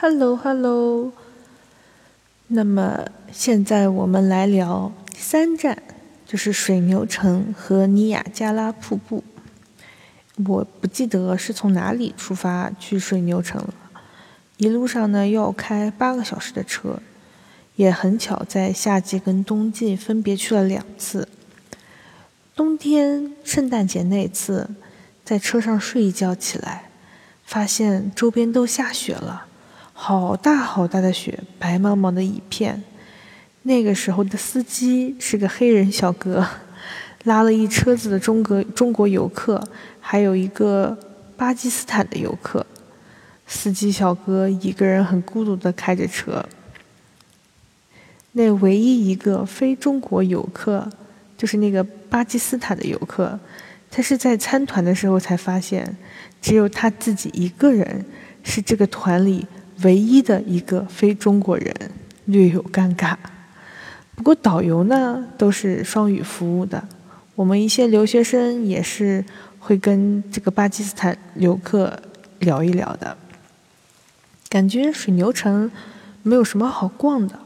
Hello，Hello。那么现在我们来聊第三站，就是水牛城和尼亚加拉瀑布。我不记得是从哪里出发去水牛城了，一路上呢要开八个小时的车，也很巧在夏季跟冬季分别去了两次。冬天圣诞节那次，在车上睡一觉起来，发现周边都下雪了，好大好大的雪，白茫茫的一片。那个时候的司机是个黑人小哥，拉了一车子的中国中国游客，还有一个巴基斯坦的游客。司机小哥一个人很孤独的开着车。那唯一一个非中国游客。就是那个巴基斯坦的游客，他是在参团的时候才发现，只有他自己一个人是这个团里唯一的一个非中国人，略有尴尬。不过导游呢都是双语服务的，我们一些留学生也是会跟这个巴基斯坦游客聊一聊的。感觉水牛城没有什么好逛的，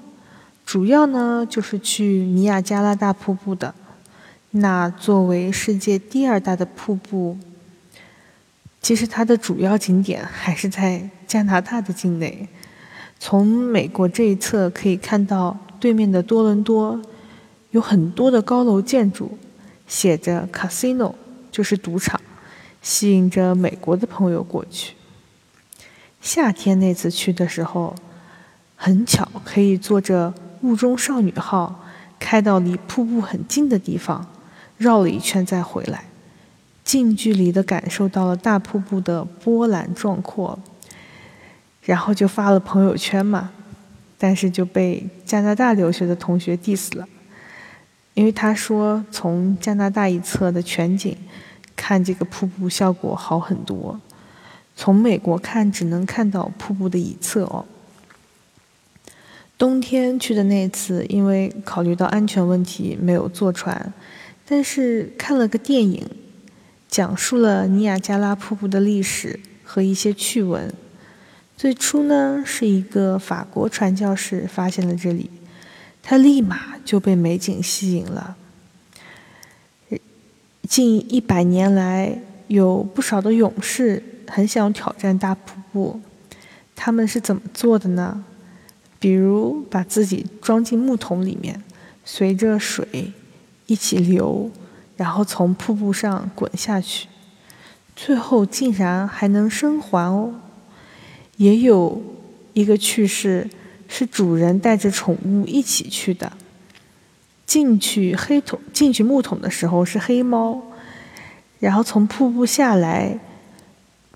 主要呢就是去尼亚加拉大瀑布的。那作为世界第二大的瀑布，其实它的主要景点还是在加拿大的境内。从美国这一侧可以看到，对面的多伦多有很多的高楼建筑，写着 “casino”，就是赌场，吸引着美国的朋友过去。夏天那次去的时候，很巧可以坐着“雾中少女号”开到离瀑布很近的地方。绕了一圈再回来，近距离的感受到了大瀑布的波澜壮阔，然后就发了朋友圈嘛，但是就被加拿大留学的同学 diss 了，因为他说从加拿大一侧的全景看这个瀑布效果好很多，从美国看只能看到瀑布的一侧哦。冬天去的那次，因为考虑到安全问题，没有坐船。但是看了个电影，讲述了尼亚加拉瀑布的历史和一些趣闻。最初呢，是一个法国传教士发现了这里，他立马就被美景吸引了。近一百年来，有不少的勇士很想挑战大瀑布，他们是怎么做的呢？比如把自己装进木桶里面，随着水。一起流，然后从瀑布上滚下去，最后竟然还能生还哦！也有一个趣事，是主人带着宠物一起去的。进去黑桶，进去木桶的时候是黑猫，然后从瀑布下来，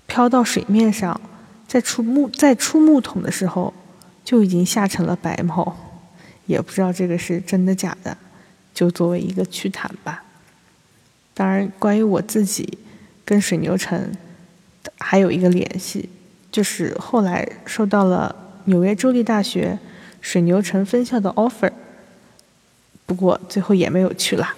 飘到水面上，再出木再出木桶的时候，就已经吓成了白猫。也不知道这个是真的假的。就作为一个趣谈吧。当然，关于我自己跟水牛城还有一个联系，就是后来收到了纽约州立大学水牛城分校的 offer，不过最后也没有去啦。